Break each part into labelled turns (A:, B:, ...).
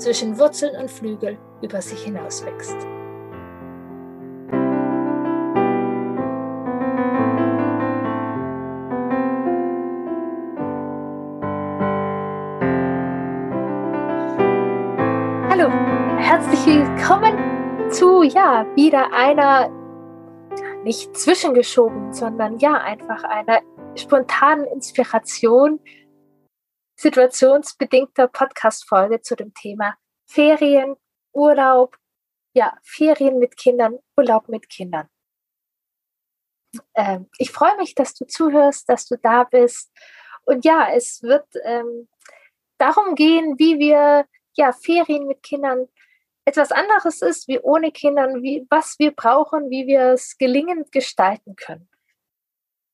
A: zwischen Wurzeln und Flügel über sich hinaus wächst. Hallo, herzlich willkommen zu ja wieder einer nicht zwischengeschoben, sondern ja einfach einer spontanen Inspiration situationsbedingter Podcast-Folge zu dem Thema Ferien, Urlaub, ja, Ferien mit Kindern, Urlaub mit Kindern. Ähm, ich freue mich, dass du zuhörst, dass du da bist. Und ja, es wird ähm, darum gehen, wie wir ja Ferien mit Kindern etwas anderes ist wie ohne Kindern, wie, was wir brauchen, wie wir es gelingend gestalten können.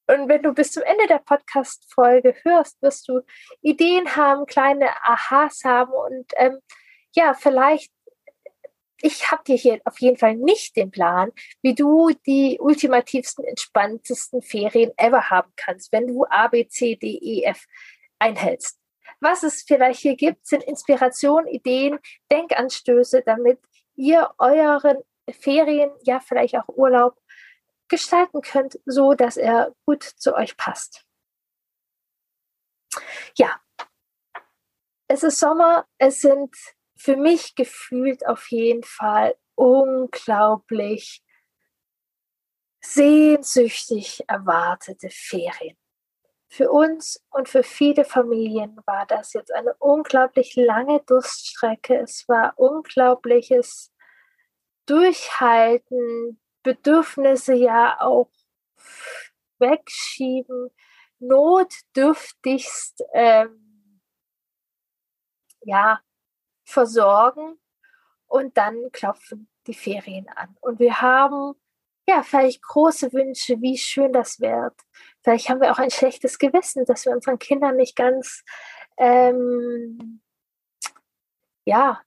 A: Und wenn du bis zum Ende der Podcast-Folge hörst, wirst du Ideen haben, kleine Aha's haben und ähm, ja, vielleicht, ich habe dir hier auf jeden Fall nicht den Plan, wie du die ultimativsten, entspanntesten Ferien ever haben kannst, wenn du A, B, C, D, E, F einhältst. Was es vielleicht hier gibt, sind Inspirationen, Ideen, Denkanstöße, damit ihr euren Ferien, ja vielleicht auch Urlaub gestalten könnt, so dass er gut zu euch passt. Ja, es ist Sommer, es sind für mich gefühlt auf jeden Fall unglaublich sehnsüchtig erwartete Ferien. Für uns und für viele Familien war das jetzt eine unglaublich lange Durststrecke. Es war unglaubliches Durchhalten, Bedürfnisse ja auch wegschieben, notdürftigst ähm, ja, versorgen und dann klopfen die Ferien an. Und wir haben ja vielleicht große Wünsche, wie schön das wird. Vielleicht haben wir auch ein schlechtes Gewissen, dass wir unseren Kindern nicht ganz ähm, ja,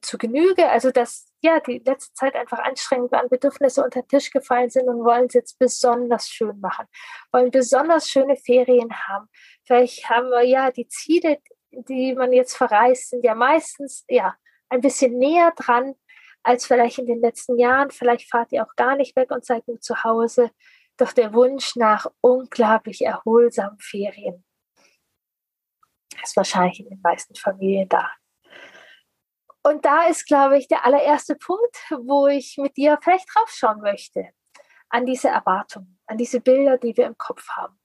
A: zu Genüge, also dass ja die letzte Zeit einfach anstrengend waren, Bedürfnisse unter den Tisch gefallen sind und wollen es jetzt besonders schön machen, wollen besonders schöne Ferien haben. Vielleicht haben wir ja die Ziele, die man jetzt verreist, sind ja meistens ja ein bisschen näher dran als vielleicht in den letzten Jahren. Vielleicht fahrt ihr auch gar nicht weg und seid nur zu Hause. Doch der Wunsch nach unglaublich erholsamen Ferien ist wahrscheinlich in den meisten Familien da. Und da ist, glaube ich, der allererste Punkt, wo ich mit dir vielleicht draufschauen möchte, an diese Erwartungen, an diese Bilder, die wir im Kopf haben.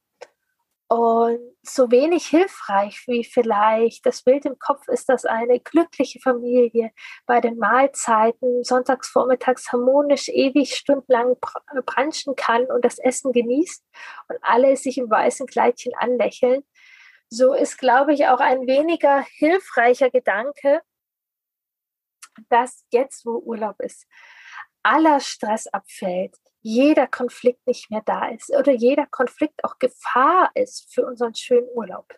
A: Und so wenig hilfreich wie vielleicht das Bild im Kopf ist, dass eine glückliche Familie bei den Mahlzeiten sonntags vormittags harmonisch ewig stundenlang branchen kann und das Essen genießt und alle sich im weißen Kleidchen anlächeln. So ist, glaube ich, auch ein weniger hilfreicher Gedanke, dass jetzt, wo Urlaub ist, aller Stress abfällt, jeder Konflikt nicht mehr da ist oder jeder Konflikt auch Gefahr ist für unseren schönen Urlaub.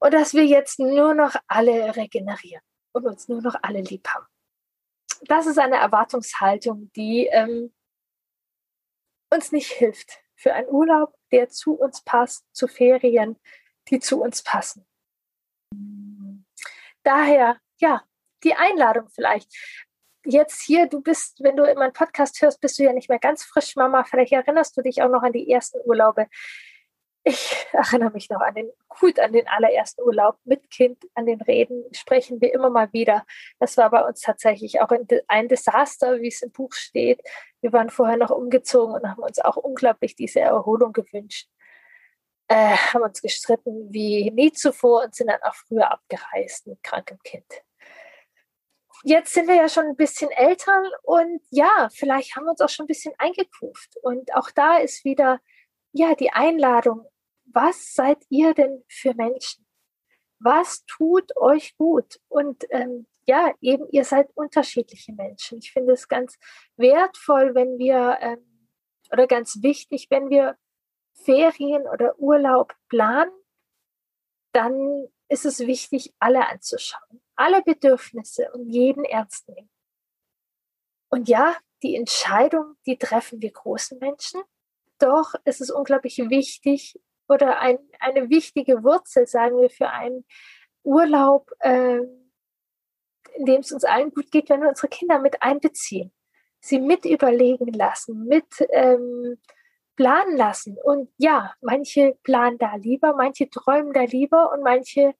A: Und dass wir jetzt nur noch alle regenerieren und uns nur noch alle lieb haben. Das ist eine Erwartungshaltung, die ähm, uns nicht hilft für einen Urlaub, der zu uns passt, zu Ferien, die zu uns passen. Daher, ja, die Einladung vielleicht jetzt hier, du bist, wenn du in meinen Podcast hörst, bist du ja nicht mehr ganz frisch, Mama. Vielleicht erinnerst du dich auch noch an die ersten Urlaube. Ich erinnere mich noch an den, gut an den allerersten Urlaub mit Kind, an den Reden sprechen wir immer mal wieder. Das war bei uns tatsächlich auch ein Desaster, wie es im Buch steht. Wir waren vorher noch umgezogen und haben uns auch unglaublich diese Erholung gewünscht. Äh, haben uns gestritten wie nie zuvor und sind dann auch früher abgereist mit krankem Kind jetzt sind wir ja schon ein bisschen älter und ja, vielleicht haben wir uns auch schon ein bisschen eingekuft. Und auch da ist wieder ja die Einladung, was seid ihr denn für Menschen? was tut euch gut? Und ähm, ja, eben, ihr seid unterschiedliche Menschen. Ich finde es ganz wertvoll, wenn wir, ähm, oder ganz wichtig, wenn wir Ferien oder Urlaub planen, dann ist es wichtig, alle anzuschauen, alle Bedürfnisse und jeden ernst nehmen. Und ja, die Entscheidung, die treffen wir großen Menschen. Doch es ist unglaublich wichtig oder ein, eine wichtige Wurzel, sagen wir, für einen Urlaub, äh, in dem es uns allen gut geht, wenn wir unsere Kinder mit einbeziehen, sie mit überlegen lassen, mit ähm, planen lassen. Und ja, manche planen da lieber, manche träumen da lieber und manche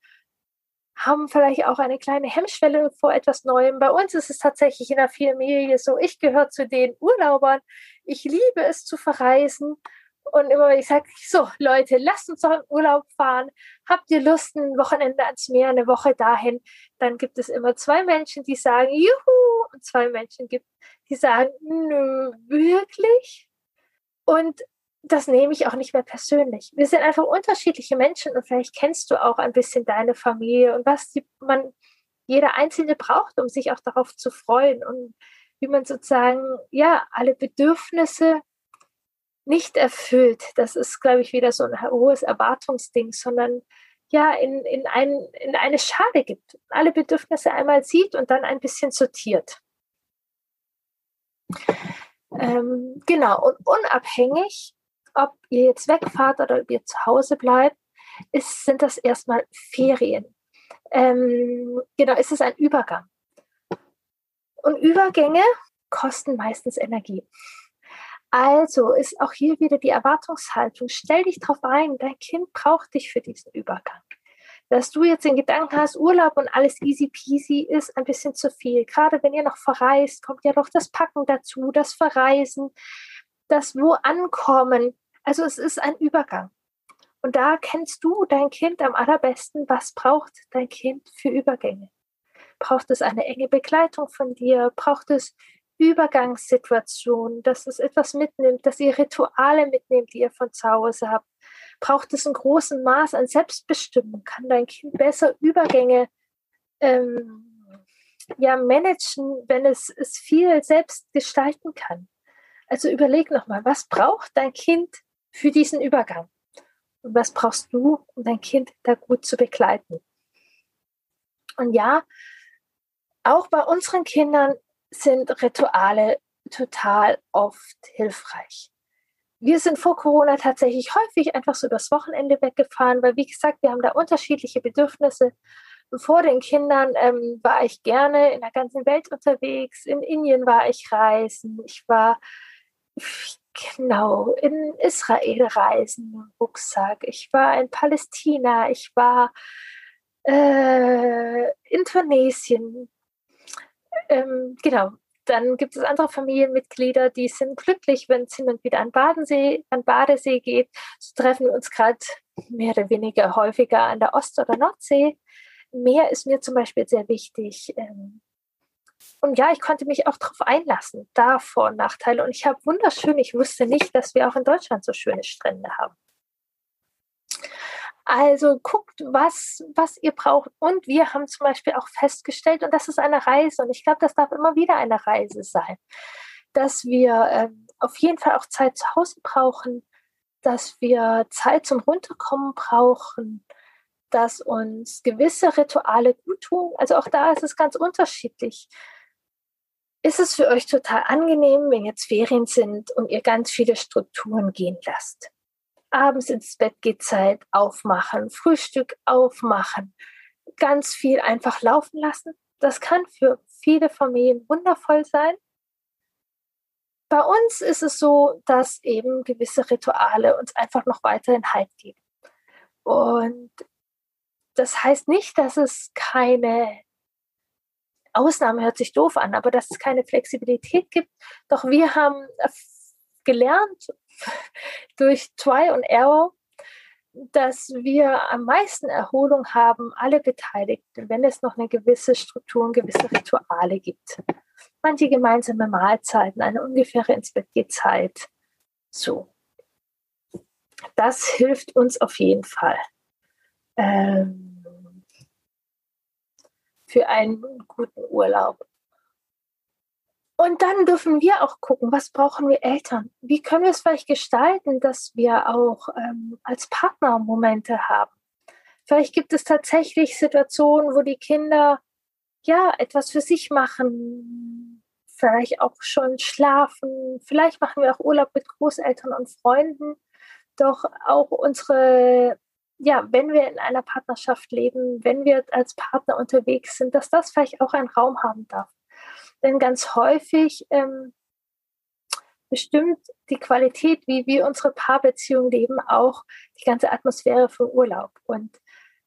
A: haben vielleicht auch eine kleine Hemmschwelle vor etwas Neuem. Bei uns ist es tatsächlich in der Familie so, ich gehöre zu den Urlaubern. Ich liebe es zu verreisen. Und immer wenn ich sage, so Leute, lasst uns doch in Urlaub fahren. Habt ihr Lust, ein Wochenende ans Meer, eine Woche dahin? Dann gibt es immer zwei Menschen, die sagen, juhu, und zwei Menschen gibt, die sagen, nö, wirklich? Und das nehme ich auch nicht mehr persönlich. Wir sind einfach unterschiedliche Menschen und vielleicht kennst du auch ein bisschen deine Familie und was die, man jeder Einzelne braucht, um sich auch darauf zu freuen und wie man sozusagen ja alle Bedürfnisse nicht erfüllt. Das ist, glaube ich, wieder so ein hohes Erwartungsding, sondern ja in, in, ein, in eine Schale gibt, alle Bedürfnisse einmal sieht und dann ein bisschen sortiert. Ähm, genau, und unabhängig ob ihr jetzt wegfahrt oder ob ihr zu Hause bleibt, ist, sind das erstmal Ferien. Ähm, genau, ist es ein Übergang. Und Übergänge kosten meistens Energie. Also ist auch hier wieder die Erwartungshaltung. Stell dich darauf ein, dein Kind braucht dich für diesen Übergang. Dass du jetzt den Gedanken hast, Urlaub und alles easy peasy ist ein bisschen zu viel. Gerade wenn ihr noch verreist, kommt ja doch das Packen dazu, das Verreisen, das Wo ankommen. Also es ist ein Übergang. Und da kennst du dein Kind am allerbesten, was braucht dein Kind für Übergänge. Braucht es eine enge Begleitung von dir? Braucht es Übergangssituationen, dass es etwas mitnimmt, dass ihr Rituale mitnehmt, die ihr von zu Hause habt? Braucht es ein großen Maß an Selbstbestimmung? Kann dein Kind besser Übergänge ähm, ja, managen, wenn es, es viel selbst gestalten kann? Also überleg nochmal, was braucht dein Kind für diesen Übergang. Und was brauchst du, um dein Kind da gut zu begleiten? Und ja, auch bei unseren Kindern sind Rituale total oft hilfreich. Wir sind vor Corona tatsächlich häufig einfach so das Wochenende weggefahren, weil wie gesagt, wir haben da unterschiedliche Bedürfnisse. Vor den Kindern ähm, war ich gerne in der ganzen Welt unterwegs. In Indien war ich reisen. Ich war, Genau, in Israel reisen, Rucksack. Ich war in Palästina, ich war äh, in Tunesien. Ähm, genau, dann gibt es andere Familienmitglieder, die sind glücklich, wenn es hin und wieder an Badensee, an Badesee geht. So treffen wir uns gerade mehr oder weniger häufiger an der Ost- oder Nordsee. Meer ist mir zum Beispiel sehr wichtig. Ähm, und ja, ich konnte mich auch darauf einlassen, da Vor- und Nachteile. Und ich habe wunderschön, ich wusste nicht, dass wir auch in Deutschland so schöne Strände haben. Also guckt, was, was ihr braucht. Und wir haben zum Beispiel auch festgestellt, und das ist eine Reise, und ich glaube, das darf immer wieder eine Reise sein, dass wir ähm, auf jeden Fall auch Zeit zu Hause brauchen, dass wir Zeit zum Runterkommen brauchen, dass uns gewisse Rituale gut tun. Also auch da ist es ganz unterschiedlich. Ist es für euch total angenehm, wenn jetzt Ferien sind und ihr ganz viele Strukturen gehen lasst? Abends ins Bett geht Zeit, aufmachen, Frühstück aufmachen, ganz viel einfach laufen lassen. Das kann für viele Familien wundervoll sein. Bei uns ist es so, dass eben gewisse Rituale uns einfach noch weiterhin Halt geben. Und das heißt nicht, dass es keine Ausnahme hört sich doof an, aber dass es keine Flexibilität gibt. Doch wir haben gelernt durch Try und Error, dass wir am meisten Erholung haben, alle Beteiligten, wenn es noch eine gewisse Struktur und gewisse Rituale gibt. Manche gemeinsame Mahlzeiten, eine ungefähre ins Bett Zeit. So. Das hilft uns auf jeden Fall. Ähm, für einen guten Urlaub. Und dann dürfen wir auch gucken, was brauchen wir Eltern? Wie können wir es vielleicht gestalten, dass wir auch ähm, als Partner Momente haben? Vielleicht gibt es tatsächlich Situationen, wo die Kinder ja etwas für sich machen, vielleicht auch schon schlafen. Vielleicht machen wir auch Urlaub mit Großeltern und Freunden. Doch auch unsere, ja, wenn wir in einer Partnerschaft leben, wenn wir als Partner unterwegs sind, dass das vielleicht auch einen Raum haben darf. Denn ganz häufig ähm, bestimmt die Qualität, wie wir unsere Paarbeziehung leben, auch die ganze Atmosphäre von Urlaub. Und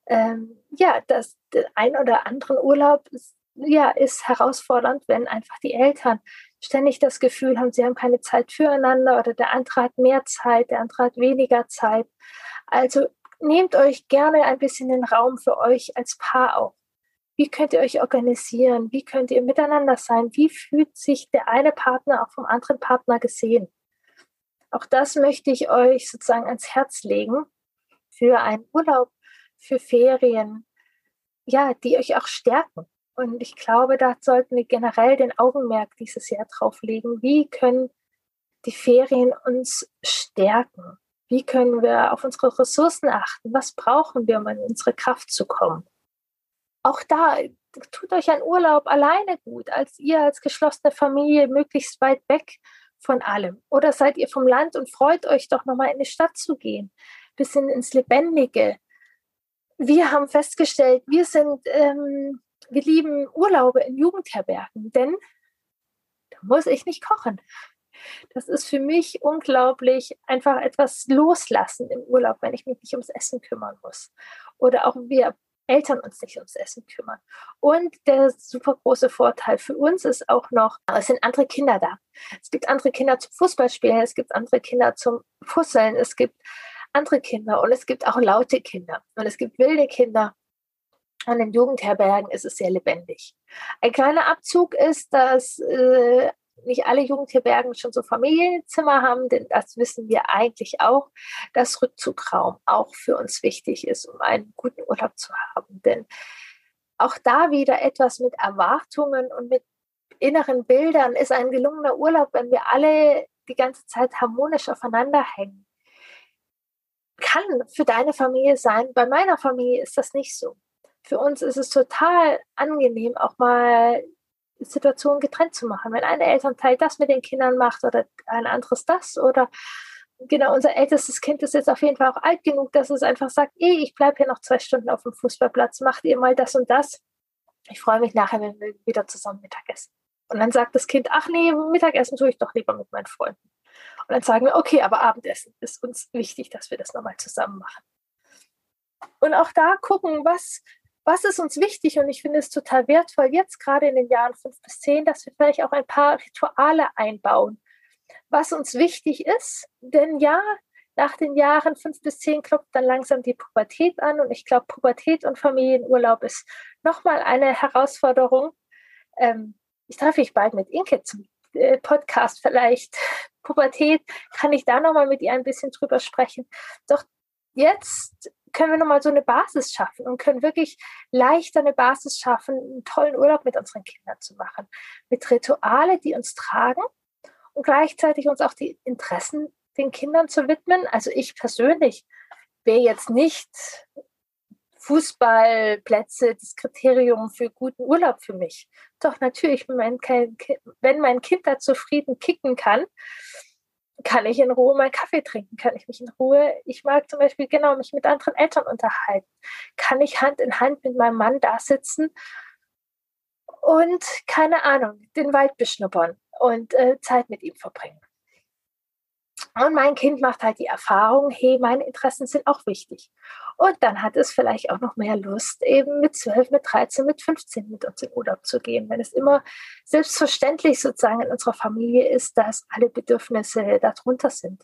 A: ähm, ja, das ein oder anderen Urlaub ist, ja, ist herausfordernd, wenn einfach die Eltern ständig das Gefühl haben, sie haben keine Zeit füreinander oder der andere hat mehr Zeit, der andere hat weniger Zeit. Also nehmt euch gerne ein bisschen den Raum für euch als Paar auch. Wie könnt ihr euch organisieren? Wie könnt ihr miteinander sein? Wie fühlt sich der eine Partner auch vom anderen Partner gesehen? Auch das möchte ich euch sozusagen ans Herz legen für einen Urlaub, für Ferien, ja, die euch auch stärken. Und ich glaube, da sollten wir generell den Augenmerk dieses Jahr drauf legen. Wie können die Ferien uns stärken? Wie können wir auf unsere Ressourcen achten? Was brauchen wir, um in unsere Kraft zu kommen? auch da tut euch ein Urlaub alleine gut, als ihr als geschlossene Familie möglichst weit weg von allem. Oder seid ihr vom Land und freut euch doch nochmal in die Stadt zu gehen, bisschen ins Lebendige. Wir haben festgestellt, wir sind, ähm, wir lieben Urlaube in Jugendherbergen, denn da muss ich nicht kochen. Das ist für mich unglaublich einfach etwas loslassen im Urlaub, wenn ich mich nicht ums Essen kümmern muss. Oder auch wir Eltern uns nicht ums Essen kümmern. Und der super große Vorteil für uns ist auch noch, es sind andere Kinder da. Es gibt andere Kinder zum Fußballspielen, es gibt andere Kinder zum Fusseln, es gibt andere Kinder und es gibt auch laute Kinder und es gibt wilde Kinder. Und in Jugendherbergen ist es sehr lebendig. Ein kleiner Abzug ist, dass äh, nicht alle Jugendherbergen schon so Familienzimmer haben, denn das wissen wir eigentlich auch, dass Rückzugraum auch für uns wichtig ist, um einen guten Urlaub zu haben. Denn auch da wieder etwas mit Erwartungen und mit inneren Bildern ist ein gelungener Urlaub, wenn wir alle die ganze Zeit harmonisch aufeinander hängen. Kann für deine Familie sein. Bei meiner Familie ist das nicht so. Für uns ist es total angenehm, auch mal Situationen getrennt zu machen. Wenn ein Elternteil das mit den Kindern macht oder ein anderes das oder genau, unser ältestes Kind ist jetzt auf jeden Fall auch alt genug, dass es einfach sagt, eh, ich bleibe hier noch zwei Stunden auf dem Fußballplatz, macht ihr mal das und das. Ich freue mich nachher, wenn wir wieder zusammen Mittagessen. Und dann sagt das Kind, ach nee, Mittagessen tue ich doch lieber mit meinen Freunden. Und dann sagen wir, okay, aber Abendessen ist uns wichtig, dass wir das nochmal zusammen machen. Und auch da gucken, was was ist uns wichtig? Und ich finde es total wertvoll, jetzt gerade in den Jahren fünf bis zehn, dass wir vielleicht auch ein paar Rituale einbauen, was uns wichtig ist. Denn ja, nach den Jahren fünf bis zehn klopft dann langsam die Pubertät an. Und ich glaube, Pubertät und Familienurlaub ist nochmal eine Herausforderung. Ähm, ich treffe mich bald mit Inke zum äh, Podcast vielleicht. Pubertät, kann ich da nochmal mit ihr ein bisschen drüber sprechen. Doch jetzt können wir nochmal so eine Basis schaffen und können wirklich leichter eine Basis schaffen, einen tollen Urlaub mit unseren Kindern zu machen. Mit Rituale, die uns tragen und gleichzeitig uns auch die Interessen den Kindern zu widmen. Also ich persönlich wäre jetzt nicht Fußballplätze das Kriterium für guten Urlaub für mich. Doch natürlich, wenn mein, kind, da zufrieden kicken kann, kann ich in Ruhe meinen Kaffee trinken, kann ich mich in Ruhe, ich mag zum Beispiel genau mich mit anderen Eltern unterhalten, kann ich Hand in Hand mit meinem Mann da sitzen und keine Ahnung, den Wald beschnuppern und äh, Zeit mit ihm verbringen. Und mein Kind macht halt die Erfahrung, hey, meine Interessen sind auch wichtig. Und dann hat es vielleicht auch noch mehr Lust, eben mit 12, mit 13, mit 15 mit uns in Urlaub zu gehen. Wenn es immer selbstverständlich sozusagen in unserer Familie ist, dass alle Bedürfnisse darunter sind.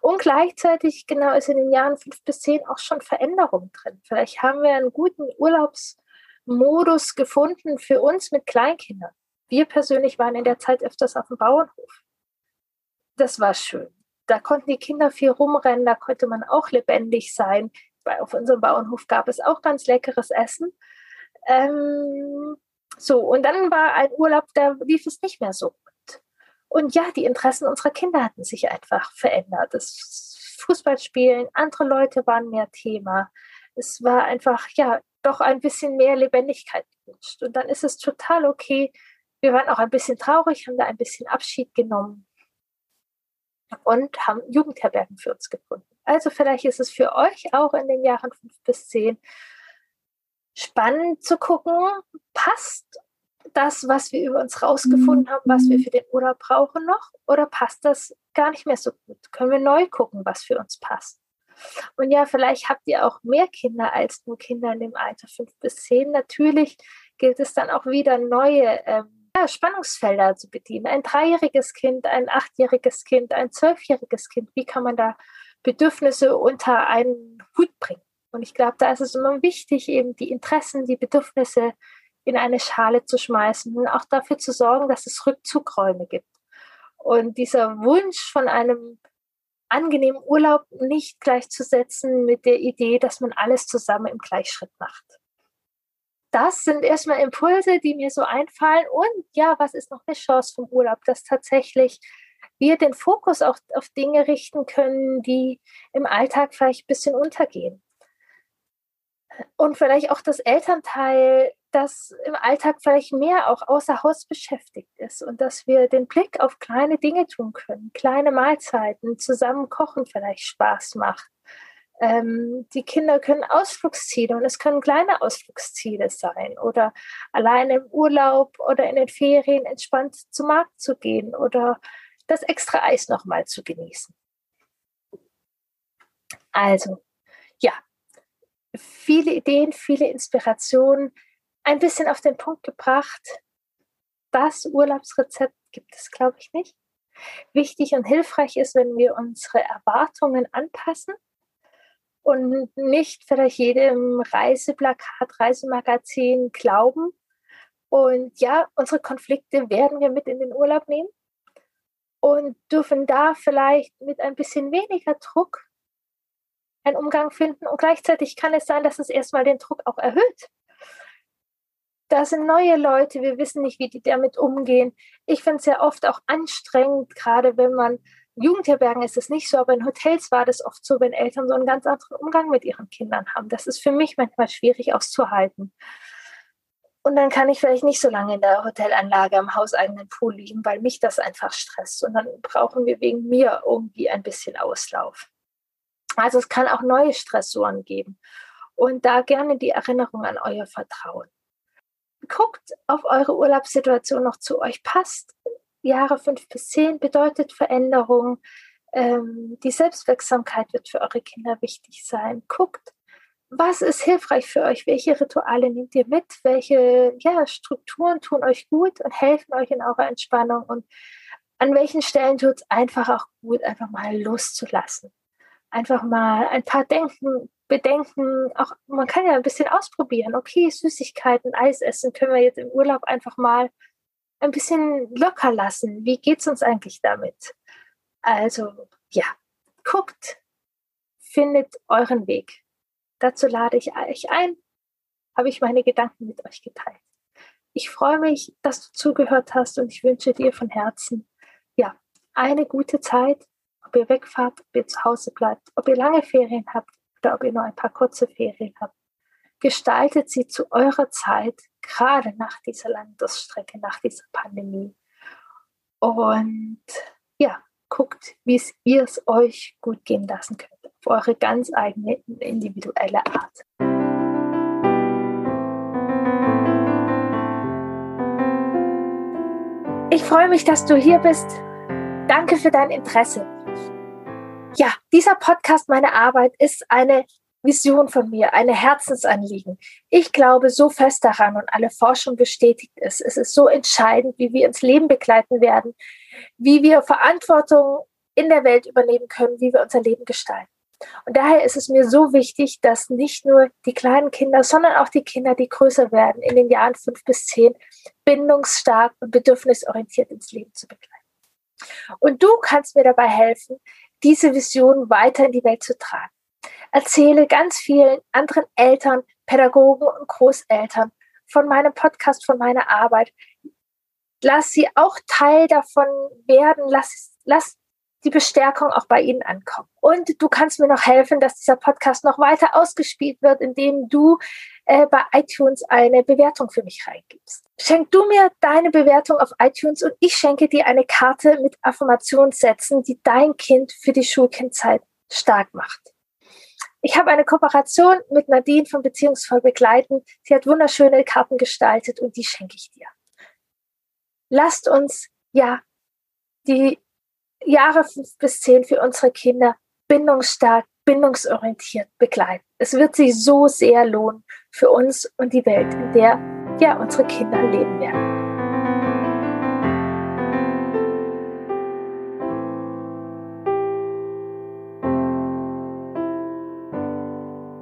A: Und gleichzeitig, genau, ist in den Jahren 5 bis 10 auch schon Veränderung drin. Vielleicht haben wir einen guten Urlaubsmodus gefunden für uns mit Kleinkindern. Wir persönlich waren in der Zeit öfters auf dem Bauernhof. Das war schön da konnten die Kinder viel rumrennen, da konnte man auch lebendig sein. Bei, auf unserem Bauernhof gab es auch ganz leckeres Essen. Ähm, so, und dann war ein Urlaub, da lief es nicht mehr so gut. Und ja, die Interessen unserer Kinder hatten sich einfach verändert. Das Fußballspielen, andere Leute waren mehr Thema. Es war einfach, ja, doch ein bisschen mehr Lebendigkeit gewünscht. Und dann ist es total okay. Wir waren auch ein bisschen traurig, haben da ein bisschen Abschied genommen und haben Jugendherbergen für uns gefunden. Also vielleicht ist es für euch auch in den Jahren fünf bis zehn spannend zu gucken, passt das, was wir über uns rausgefunden haben, was wir für den Urlaub brauchen noch, oder passt das gar nicht mehr so gut? Können wir neu gucken, was für uns passt? Und ja, vielleicht habt ihr auch mehr Kinder als nur Kinder in dem Alter fünf bis zehn. Natürlich gilt es dann auch wieder neue ähm, ja, Spannungsfelder zu bedienen. Ein dreijähriges Kind, ein achtjähriges Kind, ein zwölfjähriges Kind. Wie kann man da Bedürfnisse unter einen Hut bringen? Und ich glaube, da ist es immer wichtig, eben die Interessen, die Bedürfnisse in eine Schale zu schmeißen und auch dafür zu sorgen, dass es Rückzugräume gibt. Und dieser Wunsch von einem angenehmen Urlaub nicht gleichzusetzen mit der Idee, dass man alles zusammen im Gleichschritt macht. Das sind erstmal Impulse, die mir so einfallen. Und ja, was ist noch eine Chance vom Urlaub, dass tatsächlich wir den Fokus auch auf Dinge richten können, die im Alltag vielleicht ein bisschen untergehen und vielleicht auch das Elternteil, das im Alltag vielleicht mehr auch außer Haus beschäftigt ist und dass wir den Blick auf kleine Dinge tun können, kleine Mahlzeiten, zusammen kochen vielleicht Spaß macht. Ähm, die Kinder können Ausflugsziele und es können kleine Ausflugsziele sein oder alleine im Urlaub oder in den Ferien entspannt zum Markt zu gehen oder das extra Eis nochmal zu genießen. Also, ja, viele Ideen, viele Inspirationen, ein bisschen auf den Punkt gebracht. Das Urlaubsrezept gibt es, glaube ich, nicht. Wichtig und hilfreich ist, wenn wir unsere Erwartungen anpassen und nicht vielleicht jedem Reiseplakat, Reisemagazin glauben. Und ja, unsere Konflikte werden wir mit in den Urlaub nehmen und dürfen da vielleicht mit ein bisschen weniger Druck einen Umgang finden. Und gleichzeitig kann es sein, dass es erstmal den Druck auch erhöht. Da sind neue Leute, wir wissen nicht, wie die damit umgehen. Ich finde es ja oft auch anstrengend, gerade wenn man Jugendherbergen ist es nicht so, aber in Hotels war das oft so, wenn Eltern so einen ganz anderen Umgang mit ihren Kindern haben. Das ist für mich manchmal schwierig auszuhalten. Und dann kann ich vielleicht nicht so lange in der Hotelanlage am hauseigenen Pool liegen, weil mich das einfach stresst. Und dann brauchen wir wegen mir irgendwie ein bisschen Auslauf. Also es kann auch neue Stressoren geben. Und da gerne die Erinnerung an euer Vertrauen. Guckt, ob eure Urlaubssituation noch zu euch passt. Jahre fünf bis zehn bedeutet Veränderung. Ähm, die Selbstwirksamkeit wird für eure Kinder wichtig sein. Guckt, was ist hilfreich für euch? Welche Rituale nehmt ihr mit? Welche ja, Strukturen tun euch gut und helfen euch in eurer Entspannung? Und an welchen Stellen tut es einfach auch gut, einfach mal loszulassen? einfach mal ein paar Denken, Bedenken, auch man kann ja ein bisschen ausprobieren. Okay, Süßigkeiten, Eis essen können wir jetzt im Urlaub einfach mal ein bisschen locker lassen. Wie geht es uns eigentlich damit? Also ja, guckt, findet euren Weg. Dazu lade ich euch ein, habe ich meine Gedanken mit euch geteilt. Ich freue mich, dass du zugehört hast und ich wünsche dir von Herzen, ja, eine gute Zeit ob ihr wegfahrt, ob ihr zu Hause bleibt, ob ihr lange Ferien habt oder ob ihr nur ein paar kurze Ferien habt. Gestaltet sie zu eurer Zeit, gerade nach dieser langen Durststrecke, nach dieser Pandemie. Und ja, guckt, wie ihr es euch gut gehen lassen könnt, auf eure ganz eigene individuelle Art. Ich freue mich, dass du hier bist. Danke für dein Interesse. Ja, dieser Podcast, meine Arbeit, ist eine Vision von mir, eine Herzensanliegen. Ich glaube so fest daran und alle Forschung bestätigt es. Es ist so entscheidend, wie wir ins Leben begleiten werden, wie wir Verantwortung in der Welt übernehmen können, wie wir unser Leben gestalten. Und daher ist es mir so wichtig, dass nicht nur die kleinen Kinder, sondern auch die Kinder, die größer werden, in den Jahren fünf bis zehn, bindungsstark und bedürfnisorientiert ins Leben zu begleiten. Und du kannst mir dabei helfen, diese Vision weiter in die Welt zu tragen. Erzähle ganz vielen anderen Eltern, Pädagogen und Großeltern von meinem Podcast, von meiner Arbeit. Lass sie auch Teil davon werden. Lass, lass die Bestärkung auch bei ihnen ankommen. Und du kannst mir noch helfen, dass dieser Podcast noch weiter ausgespielt wird, indem du äh, bei iTunes eine Bewertung für mich reingibst. Schenk du mir deine Bewertung auf iTunes und ich schenke dir eine Karte mit Affirmationssätzen, die dein Kind für die Schulkindzeit stark macht. Ich habe eine Kooperation mit Nadine von Beziehungsvoll begleiten. Sie hat wunderschöne Karten gestaltet und die schenke ich dir. Lasst uns ja die Jahre fünf bis zehn für unsere Kinder bindungsstark, bindungsorientiert begleiten. Es wird sich so sehr lohnen für uns und die Welt, in der ja unsere Kinder leben werden.